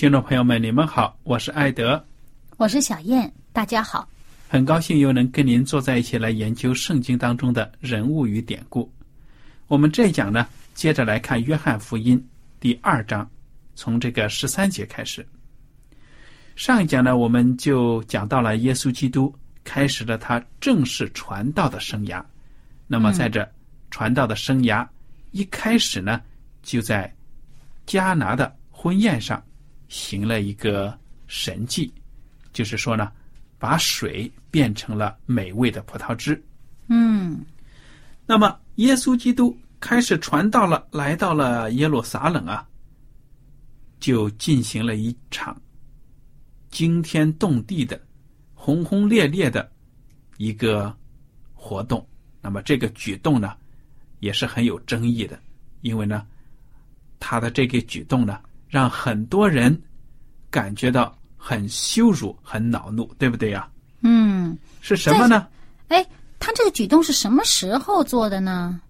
听众朋友们，你们好，我是艾德，我是小燕，大家好。很高兴又能跟您坐在一起来研究圣经当中的人物与典故。我们这一讲呢，接着来看《约翰福音》第二章，从这个十三节开始。上一讲呢，我们就讲到了耶稣基督开始了他正式传道的生涯。那么在这传道的生涯一开始呢，就在迦拿的婚宴上。行了一个神迹，就是说呢，把水变成了美味的葡萄汁。嗯，那么耶稣基督开始传道了，来到了耶路撒冷啊，就进行了一场惊天动地的、轰轰烈烈的一个活动。那么这个举动呢，也是很有争议的，因为呢，他的这个举动呢。让很多人感觉到很羞辱、很恼怒，对不对呀？嗯，是什么呢？哎，他这个举动是什么时候做的呢？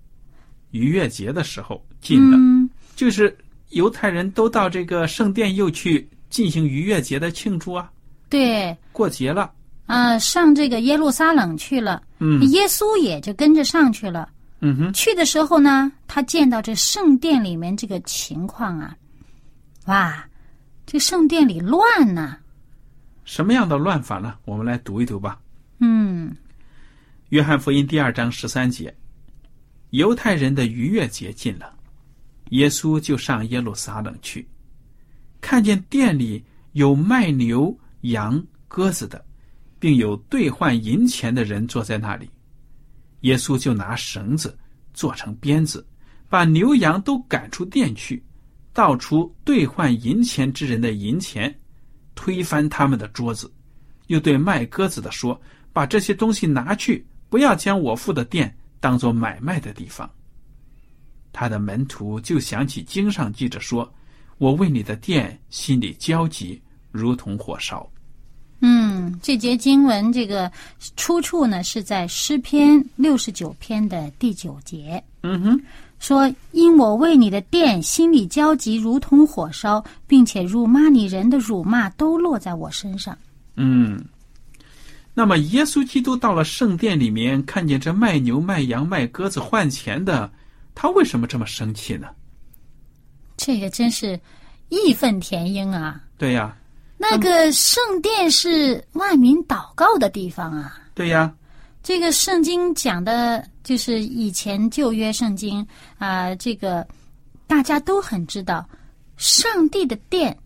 逾越节的时候进的，就是犹太人都到这个圣殿又去进行逾越节的庆祝啊。对，过节了。啊，上这个耶路撒冷去了。嗯，耶稣也就跟着上去了。嗯哼，去的时候呢，他见到这圣殿里面这个情况啊。哇，这圣殿里乱呢！什么样的乱法呢？我们来读一读吧。嗯，《约翰福音》第二章十三节，犹太人的逾越节近了，耶稣就上耶路撒冷去，看见店里有卖牛羊鸽子的，并有兑换银钱的人坐在那里，耶稣就拿绳子做成鞭子，把牛羊都赶出店去。倒出兑换银钱之人的银钱，推翻他们的桌子，又对卖鸽子的说：“把这些东西拿去，不要将我父的店当做买卖的地方。”他的门徒就想起经上记着说：“我为你的店心里焦急，如同火烧。”嗯，这节经文这个出处呢是在诗篇六十九篇的第九节。嗯哼。说：“因我为你的殿心里焦急，如同火烧，并且辱骂你人的辱骂都落在我身上。”嗯，那么耶稣基督到了圣殿里面，看见这卖牛、卖羊、卖鸽子换钱的，他为什么这么生气呢？这个真是义愤填膺啊！对呀，那个圣殿是万民祷告的地方啊！对呀。这个圣经讲的，就是以前旧约圣经啊，这个大家都很知道，上帝的殿，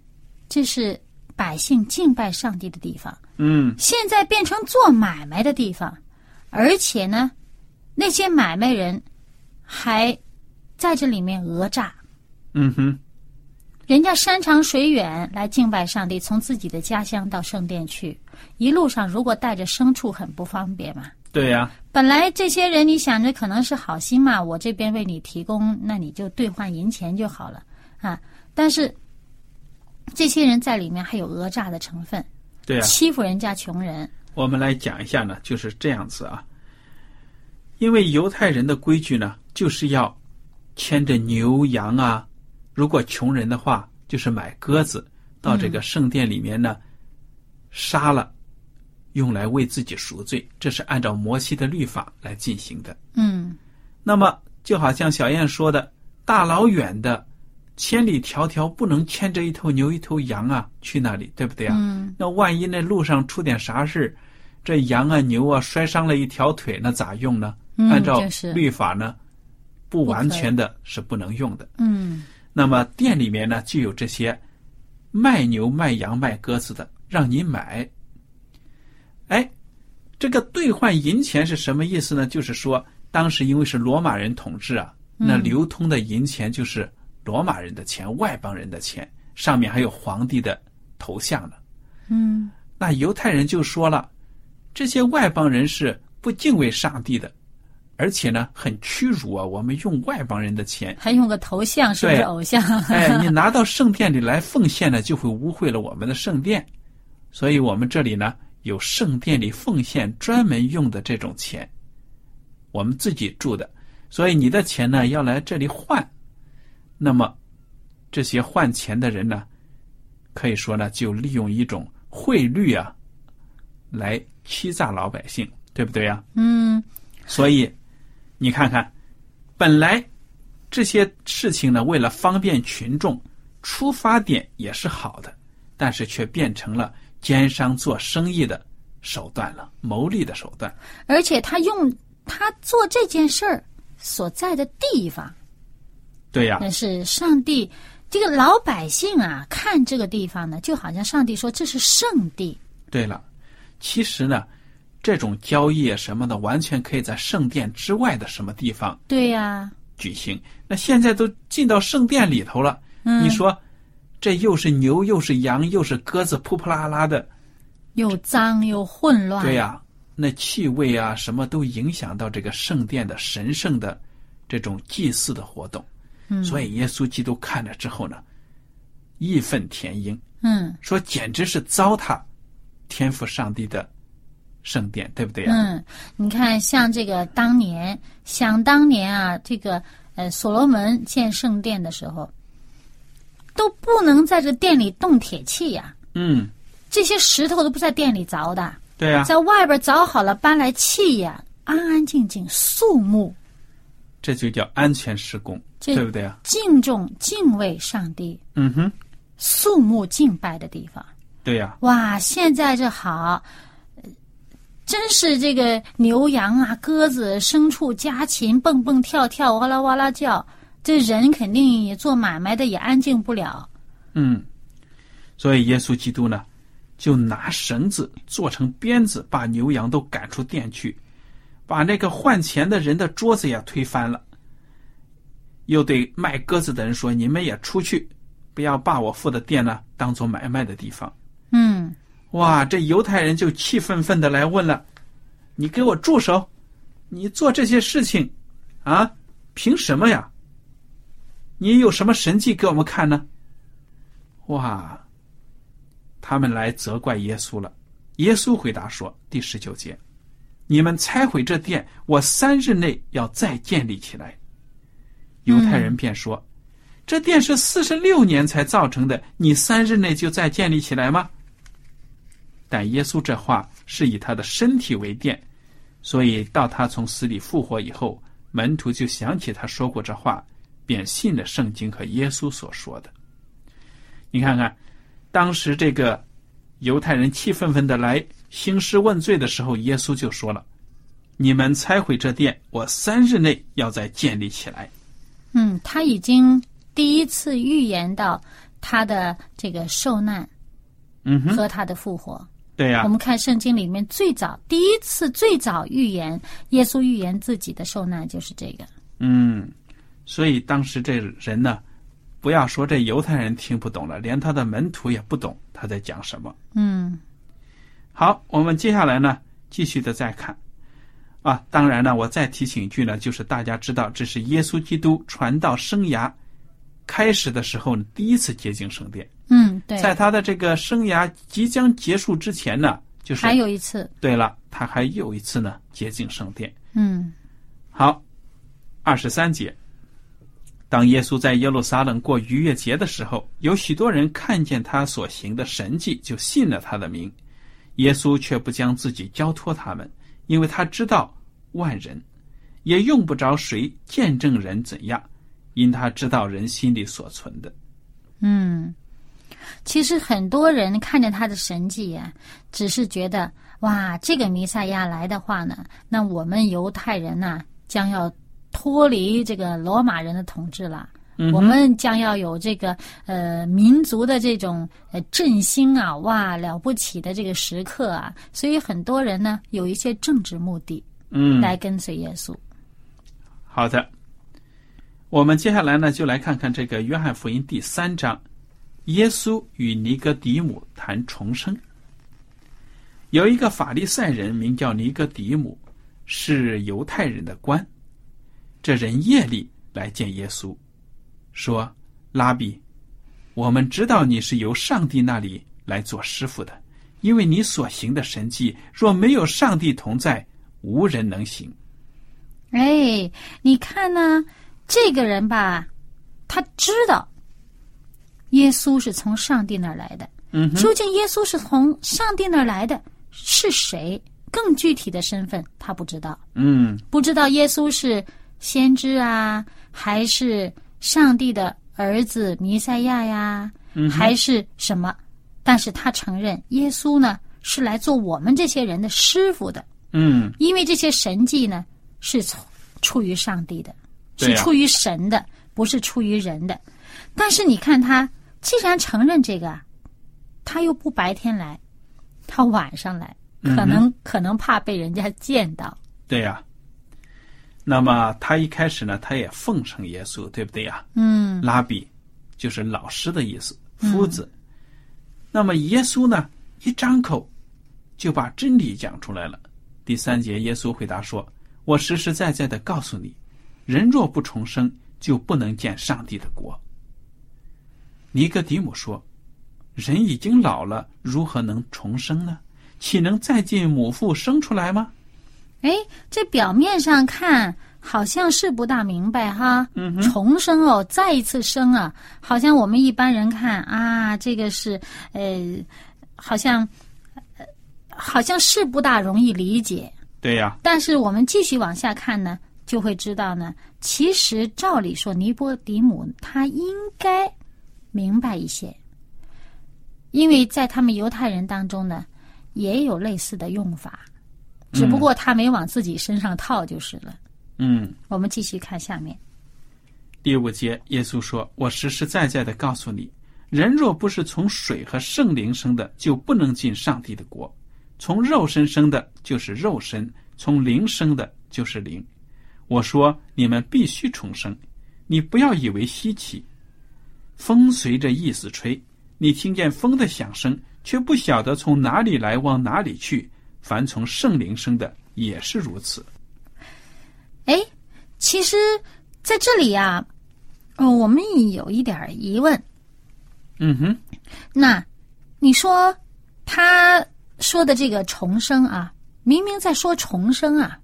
这是百姓敬拜上帝的地方。嗯，现在变成做买卖的地方，而且呢，那些买卖人还在这里面讹诈。嗯哼，人家山长水远来敬拜上帝，从自己的家乡到圣殿去，一路上如果带着牲畜，很不方便嘛。对呀、本来这些人你想着可能是好心嘛，我这边为你提供，那你就兑换银钱就好了啊。但是这些人在里面还有讹诈的成分，对呀、欺负人家穷人。我们来讲一下呢，就是这样子啊。因为犹太人的规矩呢，就是要牵着牛羊啊，如果穷人的话，就是买鸽子到这个圣殿里面呢，杀了，用来为自己赎罪，这是按照摩西的律法来进行的。嗯那么就好像小燕说的，大老远的，千里迢迢不能牵着一头牛一头羊啊去那里，对不对啊？嗯那万一那路上出点啥事，这羊啊牛啊摔伤了一条腿，那咋用呢？嗯按照律法呢，不完全的是不能用的。嗯那么店里面呢就有这些卖牛卖羊卖鸽子的，让你买。哎，这个兑换银钱是什么意思呢？就是说，当时因为是罗马人统治啊，那流通的银钱就是罗马人的钱、外邦人的钱，上面还有皇帝的头像呢。嗯那犹太人就说了，这些外邦人是不敬畏上帝的，而且呢很屈辱啊！我们用外邦人的钱，还用个头像，是不是偶像？哎，你拿到圣殿里来奉献呢，就会污秽了我们的圣殿。所以我们这里呢有圣殿里奉献专门用的这种钱，我们自己住的，所以你的钱呢要来这里换。那么这些换钱的人呢，可以说呢就利用一种汇率啊，来欺诈老百姓，对不对呀、嗯。所以你看看，本来这些事情呢，为了方便群众，出发点也是好的，但是却变成了奸商做生意的手段了，牟利的手段。而且他用他做这件事儿所在的地方，对呀、那是上帝这个老百姓啊，看这个地方呢，就好像上帝说这是圣地。对了，其实呢，这种交易啊什么的，完全可以在圣殿之外的什么地方对呀、举行。那现在都进到圣殿里头了，你说这又是牛又是羊又是鸽子，扑扑啦啦的。又脏又混乱。对呀、那气味啊，什么都影响到这个圣殿的神圣的这种祭祀的活动。嗯所以耶稣基督看了之后呢，义愤填膺，嗯说简直是糟蹋天赋上帝的圣殿，对不对呀、嗯，你看，像这个当年，想当年啊，这个呃，所罗门建圣殿的时候，都不能在这店里动铁器呀、嗯，这些石头都不在店里凿的，对呀、在外边凿好了，搬来砌呀，安安静静，肃穆，这就叫安全施工，对不对呀、敬重、敬畏上帝，嗯哼，肃穆敬拜的地方。对呀、哇，现在这好，呃真是这个牛羊啊、鸽子、牲畜、家禽蹦蹦跳跳、哇啦哇啦叫，这人肯定也做买卖的也安静不了。嗯，所以耶稣基督呢，就拿绳子做成鞭子，把牛羊都赶出店去，把那个换钱的人的桌子也推翻了，又对卖鸽子的人说：“你们也出去，不要把我父的店呢当做买卖的地方。嗯，”哇，这犹太人就气愤愤的来问了：“你给我住手！你做这些事情，啊，凭什么呀？你有什么神迹给我们看呢？”哇，他们来责怪耶稣了。耶稣回答说：“第十九节，你们拆毁这殿，我三日内要再建立起来。”犹太人便说：“这殿是四十六年才造成的，你三日内就再建立起来吗？”但耶稣这话是以他的身体为殿，所以到他从死里复活以后，门徒就想起他说过这话，便信了圣经和耶稣所说的。你看看，当时这个犹太人气愤愤的来兴师问罪的时候，耶稣就说了：“你们拆毁这殿，我三日内要再建立起来。嗯，他已经第一次预言到他的这个受难”嗯哼，和他的复活。对呀、我们看圣经里面最早第一次最早预言耶稣预言自己的受难就是这个。嗯，所以当时这人呢，不要说这犹太人听不懂了，连他的门徒也不懂他在讲什么。嗯好，我们接下来呢，继续的再看，啊，当然呢，我再提醒一句呢，就是大家知道，这是耶稣基督传道生涯开始的时候呢，第一次洁净圣殿。嗯，对，在他的这个生涯即将结束之前呢，就是还有一次，对了，他还有一次呢洁净圣殿。嗯好，二十三节，当耶稣在耶路撒冷过逾越节的时候，有许多人看见他所行的神迹，就信了他的名。耶稣却不将自己交托他们，因为他知道万人，也用不着谁见证人怎样，因他知道人心里所存的。嗯，其实很多人看见他的神迹呀、只是觉得哇，这个弥赛亚来的话呢，那我们犹太人呐、将要脱离这个罗马人的统治了。嗯我们将要有这个呃民族的这种呃振兴啊，哇了不起的这个时刻啊，所以很多人呢有一些政治目的嗯，来跟随耶稣。好的，我们接下来呢，就来看看这个约翰福音第三章，耶稣与尼哥底母谈重生。有一个法利赛人名叫尼哥底母，是犹太人的官。这人夜里来见耶稣，说：“拉比，我们知道你是由上帝那里来做师傅的，因为你所行的神迹，若没有上帝同在，无人能行。”哎，你看呢，这个人吧，他知道耶稣是从上帝那儿来的。嗯，究竟耶稣是从上帝那儿来的是谁？更具体的身份他不知道，嗯。不知道耶稣是先知啊，还是上帝的儿子弥赛亚呀，嗯还是什么？但是他承认耶稣呢是来做我们这些人的师傅的，嗯，因为这些神迹呢是从出于上帝的，是出于神的，不是出于人的。但是你看他既然承认这个啊，他又不白天来，他晚上来，嗯可能、可能怕被人家见到。对呀、那么他一开始呢，他也奉承耶稣，对不对呀？嗯拉比就是老师的意思，夫子。那么耶稣呢，一张口就把真理讲出来了。第三节，耶稣回答说：“我实实在在的告诉你，人若不重生，就不能见上帝的国。”尼哥底母说：“人已经老了，如何能重生呢？岂能再进母腹生出来吗？”哎，这表面上看好像是不大明白哈。嗯重生哦，再一次生啊，好像我们一般人看啊，这个是呃，好像、呃、好像是不大容易理解。对呀、但是我们继续往下看呢，就会知道呢，其实照理说，尼波底姆他应该明白一些，因为在他们犹太人当中呢，也有类似的用法，只不过他没往自己身上套就是了。嗯。我们继续看下面，第五节，耶稣说：“我实实在在的告诉你，人若不是从水和圣灵生的，就不能进上帝的国。从肉身生的，就是肉身；从灵生的，就是灵。我说你们必须重生，你不要以为稀奇。风随着意思吹，你听见风的响声，却不晓得从哪里来，往哪里去。凡从圣灵生的，也是如此。哎，其实在这里啊，哦，我们有一点疑问。嗯哼，那你说他说的这个重生啊，明明在说重生啊，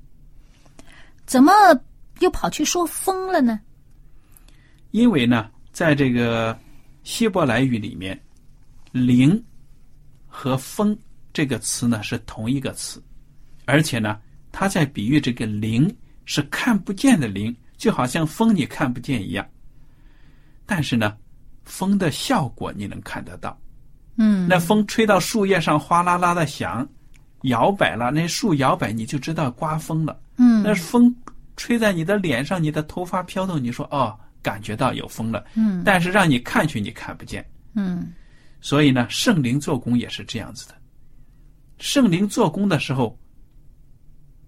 怎么又跑去说风了呢？因为呢，在这个希伯来语里面，“灵”和“风”这个词呢是同一个词，而且呢，它在比喻这个灵是看不见的灵，就好像风你看不见一样。但是呢，风的效果你能看得到。嗯，那风吹到树叶上哗啦啦的响，摇摆了，那树摇摆，你就知道刮风了。嗯那风吹在你的脸上，你的头发飘动，你说哦，感觉到有风了。嗯但是让你看去，你看不见。嗯所以呢，圣灵做工也是这样子的。圣灵做工的时候，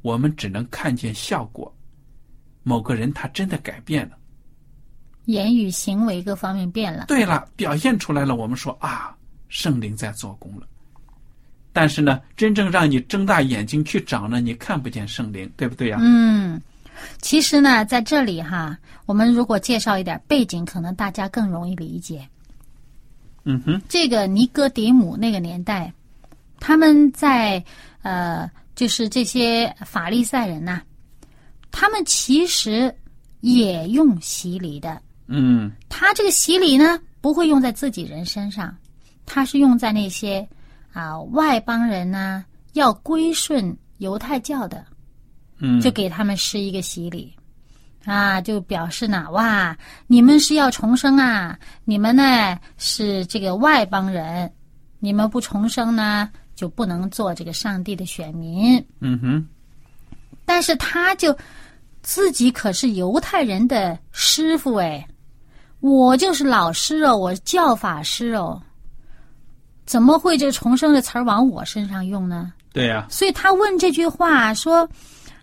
我们只能看见效果。某个人他真的改变了，言语行为各方面变了。对了，表现出来了。我们说啊，圣灵在做工了。但是呢，真正让你睁大眼睛去找呢，你看不见圣灵，对不对呀？嗯，其实呢，在这里哈，我们如果介绍一点背景，可能大家更容易理解。嗯哼，这个尼哥底母那个年代，他们在呃，就是这些法利赛人呐、他们其实也用洗礼的。嗯。他这个洗礼呢，不会用在自己人身上，他是用在那些啊外邦人呐、要归顺犹太教的，嗯，就给他们施一个洗礼，啊，就表示呢，哇，你们是要重生啊，你们呢是这个外邦人，你们不重生呢，就不能做这个上帝的选民。嗯哼，但是他就自己可是犹太人的师傅哎，我就是老师哦，我教法师哦，怎么会这重生的词儿往我身上用呢？对呀、所以他问这句话说：“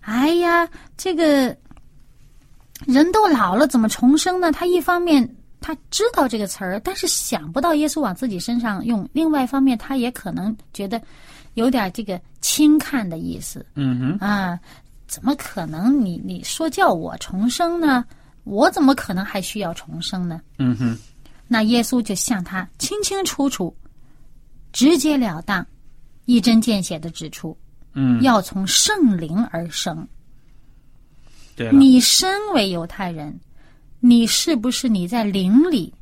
哎呀，这个人都老了，怎么重生呢？”他一方面他知道这个词儿，但是想不到耶稣往自己身上用；另外一方面，他也可能觉得有点这个轻看的意思嗯哼，啊。怎么可能你？你说叫我重生呢？我怎么可能还需要重生呢？嗯哼，那耶稣就向他清清楚楚、直截了当、一针见血的指出。嗯，要从圣灵而生。对，你身为犹太人，你是不是你在灵里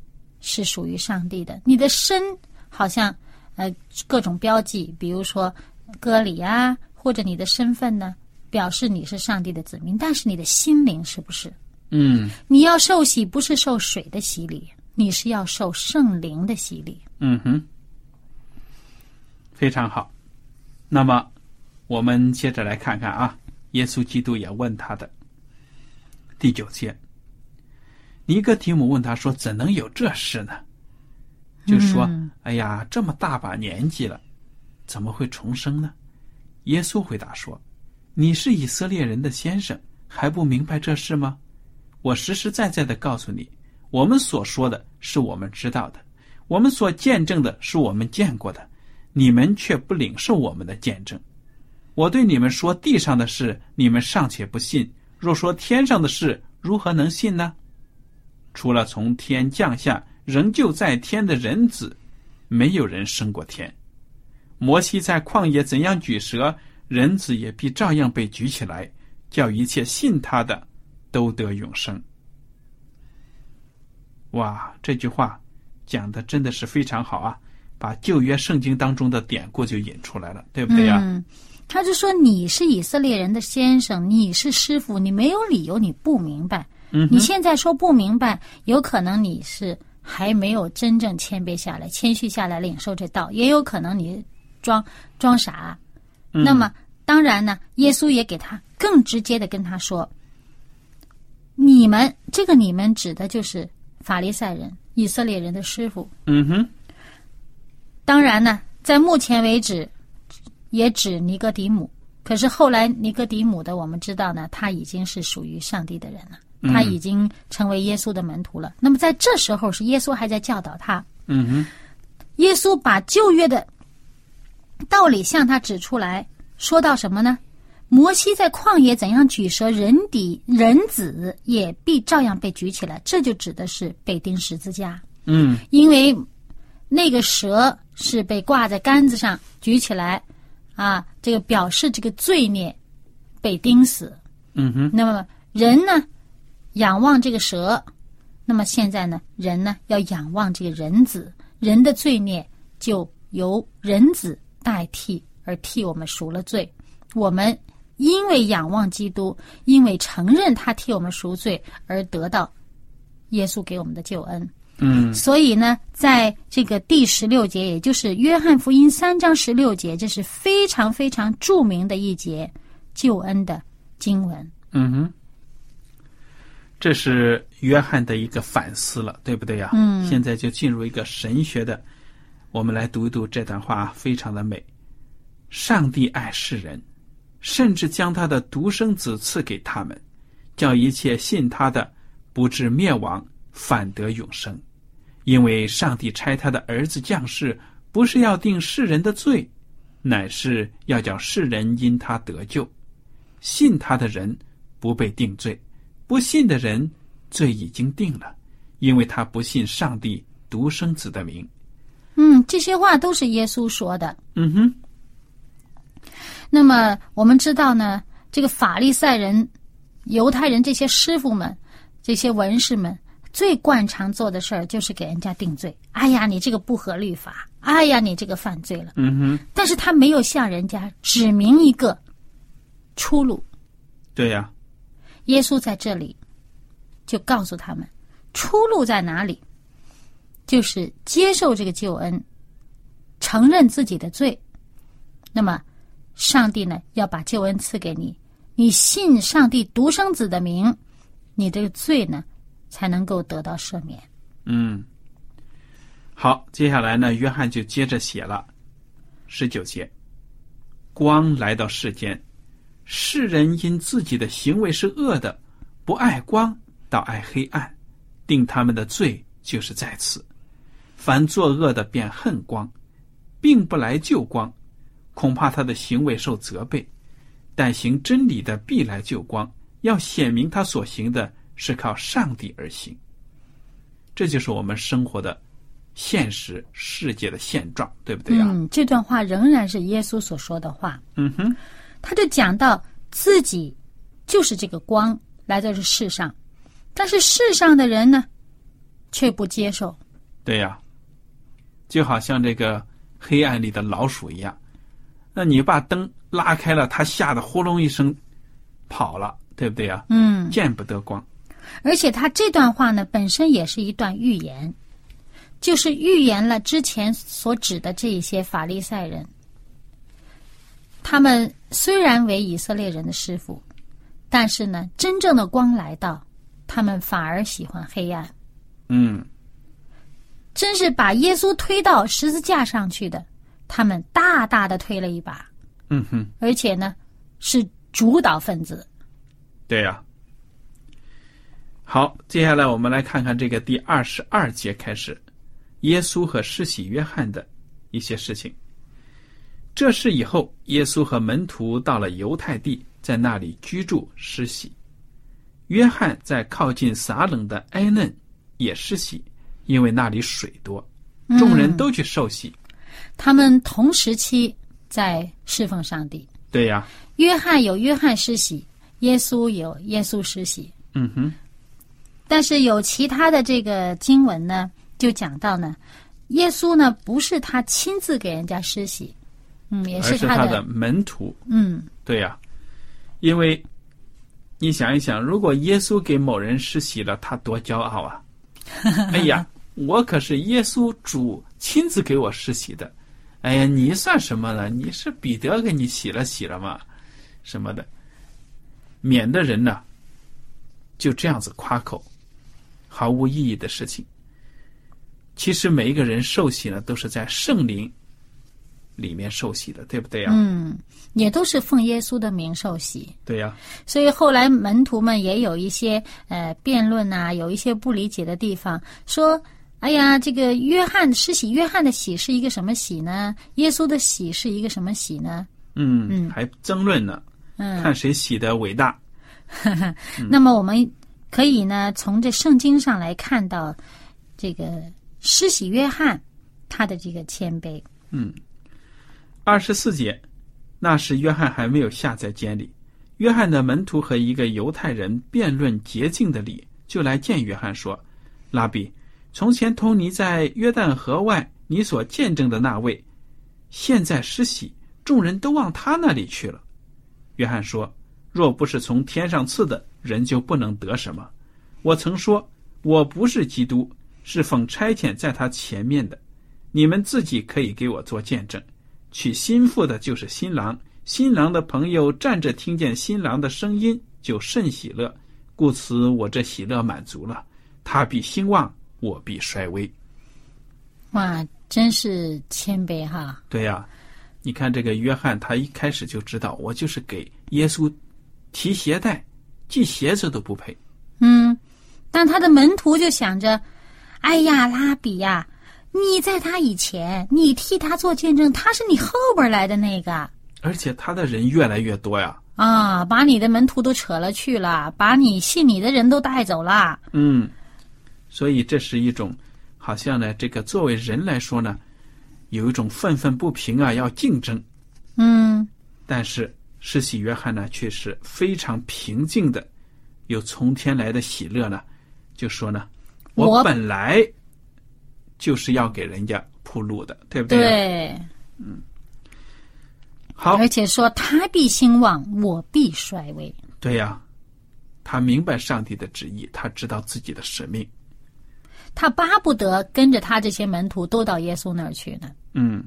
是属于上帝的？你的身好像呃各种标记，比如说割礼啊，或者你的身份呢，表示你是上帝的子民。但是你的心灵是不是？嗯你要受洗，不是受水的洗礼，你是要受圣灵的洗礼。嗯哼，非常好。那么，我们接着来看看啊，耶稣基督也问他的第九节，尼哥提姆问他说：“怎能有这事呢？”就说：“嗯哎呀，这么大把年纪了，怎么会重生呢？”耶稣回答说：“你是以色列人的先生，还不明白这事吗？我实实在在的告诉你，我们所说的是我们知道的，我们所见证的是我们见过的，你们却不领受我们的见证。我对你们说地上的事，你们尚且不信；若说天上的事，如何能信呢？除了从天降下，仍旧在天的人子，没有人升过天。摩西在旷野怎样举蛇，人子也必照样被举起来，叫一切信他的都得永生。哇，这句话讲的真的是非常好啊！把旧约圣经当中的典故就引出来了，对不对呀、他就说你是以色列人的先生，你是师傅，你没有理由你不明白。嗯你现在说不明白，有可能你是还没有真正谦卑下来、谦虚下来领受这道，也有可能你装装傻。嗯那么当然呢，耶稣也给他更直接的跟他说：“你们这个你们指的就是法利赛人、以色列人的师傅。嗯哼，当然呢，在目前为止，也指尼哥底姆。可是后来尼哥底姆的，我们知道呢，他已经是属于上帝的人了，嗯他已经成为耶稣的门徒了。那么在这时候，是耶稣还在教导他，嗯哼，耶稣把旧约的道理向他指出来，说到什么呢？摩西在旷野怎样举蛇，人底人子也必照样被举起来，这就指的是被钉十字架。嗯因为那个蛇是被挂在杆子上举起来，啊，这个表示这个罪孽被钉死。嗯哼，那么人呢，仰望这个蛇，那么现在呢，人呢要仰望这个人子，人的罪孽就由人子代替，而替我们赎了罪。我们因为仰望基督，因为承认他替我们赎罪，而得到耶稣给我们的救恩。嗯所以呢，在这个第十六节，也就是约翰福音三章十六节，这是非常非常著名的一节救恩的经文。嗯哼，这是约翰的一个反思了，对不对呀？嗯现在就进入一个神学的，我们来读一读这段话，非常的美。上帝爱世人，甚至将他的独生子赐给他们，叫一切信他的不至灭亡，反得永生。因为上帝差他的儿子降世，不是要定世人的罪，乃是要叫世人因他得救，信他的人不被定罪，不信的人罪已经定了，因为他不信上帝独生子的名。嗯，这些话都是耶稣说的。嗯哼，那么我们知道呢，这个法利赛人、犹太人这些师傅们、这些文士们，最惯常做的事儿就是给人家定罪。哎呀，你这个不合律法！哎呀，你这个犯罪了。嗯哼，但是他没有向人家指明一个出路。对呀，耶稣在这里就告诉他们，出路在哪里，就是接受这个救恩，承认自己的罪。那么，上帝呢要把救恩赐给你，你信上帝独生子的名，你这个罪呢才能够得到赦免。嗯。好，接下来呢，约翰就接着写了十九节：光来到世间，世人因自己的行为是恶的，不爱光，倒爱黑暗，定他们的罪就是在此。凡作恶的便恨光，并不来救光，恐怕他的行为受责备；但行真理的必来救光，要显明他所行的是靠上帝而行。这就是我们生活的。现实世界的现状，对不对呀？嗯，这段话仍然是耶稣所说的话。嗯哼，他就讲到自己就是这个光来到这世上，但是世上的人呢，却不接受。对呀，就好像这个黑暗里的老鼠一样，那你把灯拉开了，它吓得呼隆一声跑了，对不对呀？嗯，见不得光。而且他这段话呢，本身也是一段预言。就是预言了之前所指的这一些法利赛人，他们虽然为以色列人的师傅，但是呢，真正的光来到，他们反而喜欢黑暗。嗯，真是把耶稣推到十字架上去的，他们大大的推了一把。嗯哼，而且呢，是主导分子。对呀。好，接下来我们来看看这个第二十二节开始。耶稣和施洗约翰的一些事情。这事以后，耶稣和门徒到了犹太地，在那里居住施洗。约翰在靠近撒冷的埃嫩也施洗，因为那里水多，众人都去受洗。他们同时期在侍奉上帝。对呀。约翰有约翰施洗，耶稣有耶稣施洗。嗯哼。但是有其他的这个经文呢？就讲到呢，耶稣呢不是他亲自给人家施洗，嗯，也是他的门徒，嗯，对呀，因为你想一想，如果耶稣给某人施洗了，他多骄傲啊！哎呀，我可是耶稣主亲自给我施洗的，哎呀，你算什么呢？你是彼得给你洗了洗了吗？什么的，免得人呢就这样子夸口，毫无意义的事情。其实每一个人受洗呢，都是在圣灵里面受洗的，对不对呀？嗯，也都是奉耶稣的名受洗。对呀。所以后来门徒们也有一些呃辩论呐，有一些不理解的地方，说：“哎呀，这个约翰施洗，约翰的洗是一个什么洗呢？耶稣的洗是一个什么洗呢？”嗯嗯，还争论呢，嗯，看谁洗的伟大。那么我们可以呢，从这圣经上来看到这个。施洗约翰，他的这个谦卑。嗯，二十四节，那时约翰还没有下在监里。约翰的门徒和一个犹太人辩论洁净的理，就来见约翰说：“拉比，从前同你在约旦河外，你所见证的那位，现在施洗，众人都往他那里去了。”约翰说：“若不是从天上赐的，人就不能得什么。我曾说，我不是基督。”是奉差遣在他前面的，你们自己可以给我做见证。娶新妇的就是新郎，新郎的朋友站着听见新郎的声音，就甚喜乐。故此，我这喜乐满足了。他必兴旺，我必衰微。哇，真是谦卑哈！对呀，你看这个约翰，他一开始就知道，我就是给耶稣提鞋带，系鞋子都不配。嗯，但他的门徒就想着。哎呀，拉比呀，你在他以前，你替他做见证，他是你后边来的那个而且他的人越来越多呀。啊，把你的门徒都扯了去了，把你信你的人都带走了。嗯，所以这是一种，好像呢，这个作为人来说呢，有一种愤愤不平啊，要竞争。嗯但是施洗约翰呢，却是非常平静的，有从天来的喜乐呢，就说呢，我我本来就是要给人家铺路的，对不对？。对，嗯好，而且说他必兴旺，我必衰微。对呀、他明白上帝的旨意，他知道自己的使命。他巴不得跟着他这些门徒都到耶稣那儿去呢。嗯，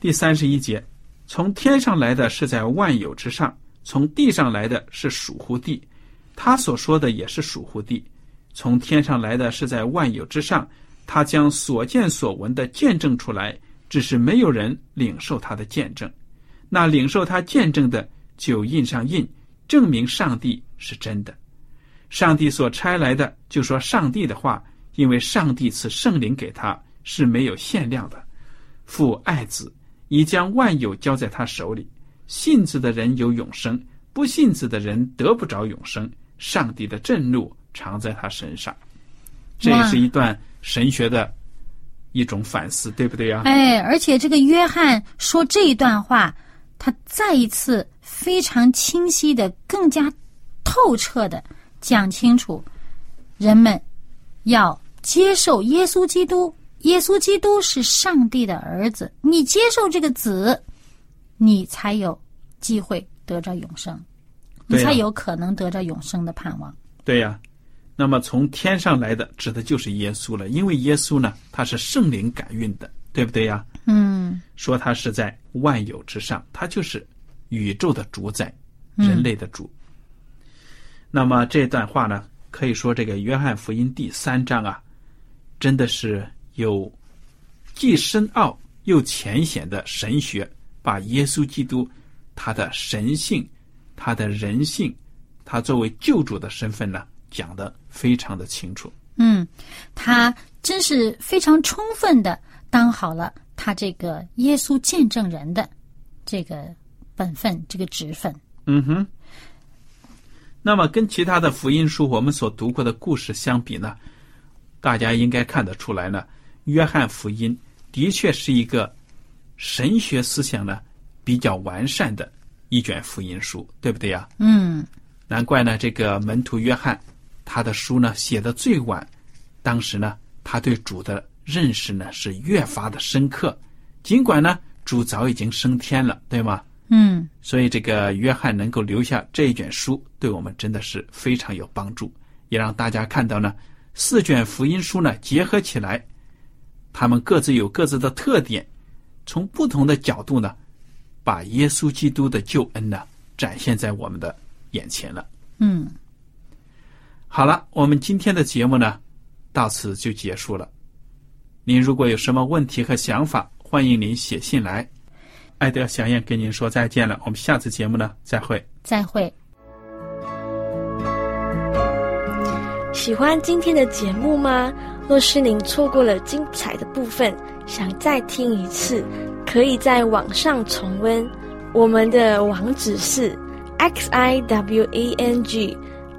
第三十一节，从天上来的是在万有之上，从地上来的是属乎地，他所说的也是属乎地。从天上来的是在万有之上，他将所见所闻的见证出来，只是没有人领受他的见证。那领受他见证的，就印上印，证明上帝是真的。上帝所差来的，就说上帝的话，因为上帝赐圣灵给他是没有限量的。父爱子，已将万有交在他手里。信子的人有永生，不信子的人得不着永生。上帝的震怒常在他身上。这也是一段神学的一种反思，对不对呀、哎，而且这个约翰说这一段话，他再一次非常清晰的、更加透彻的讲清楚，人们要接受耶稣基督。耶稣基督是上帝的儿子，你接受这个子，你才有机会得着永生，你才有可能得着永生的盼望。对呀、那么从天上来的，指的就是耶稣了，因为耶稣呢，他是圣灵感孕的，对不对呀？嗯说他是在万有之上，他就是宇宙的主宰，人类的主。那么这段话呢，可以说这个约翰福音第三章啊，真的是有既深奥又浅显的神学，把耶稣基督他的神性、他的人性、他作为救主的身份呢，讲的非常的清楚。嗯，他真是非常充分的当好了他这个耶稣见证人的这个本分，这个职分。嗯哼。那么跟其他的福音书我们所读过的故事相比呢，大家应该看得出来呢，约翰福音的确是一个神学思想呢比较完善的一卷福音书，对不对呀？嗯难怪呢，这个门徒约翰他的书呢写的最晚，当时呢他对主的认识呢是越发的深刻，尽管呢主早已经升天了，对吗？嗯所以这个约翰能够留下这一卷书，对我们真的是非常有帮助，也让大家看到呢，四卷福音书呢结合起来，他们各自有各自的特点，从不同的角度呢，把耶稣基督的救恩呢展现在我们的眼前了。嗯，好了，我们今天的节目呢，到此就结束了。您如果有什么问题和想法，欢迎您写信来。艾德小燕跟您说再见了，我们下次节目呢再会。再会。喜欢今天的节目吗？若是您错过了精彩的部分，想再听一次，可以在网上重温。我们的网址是 x i w a n g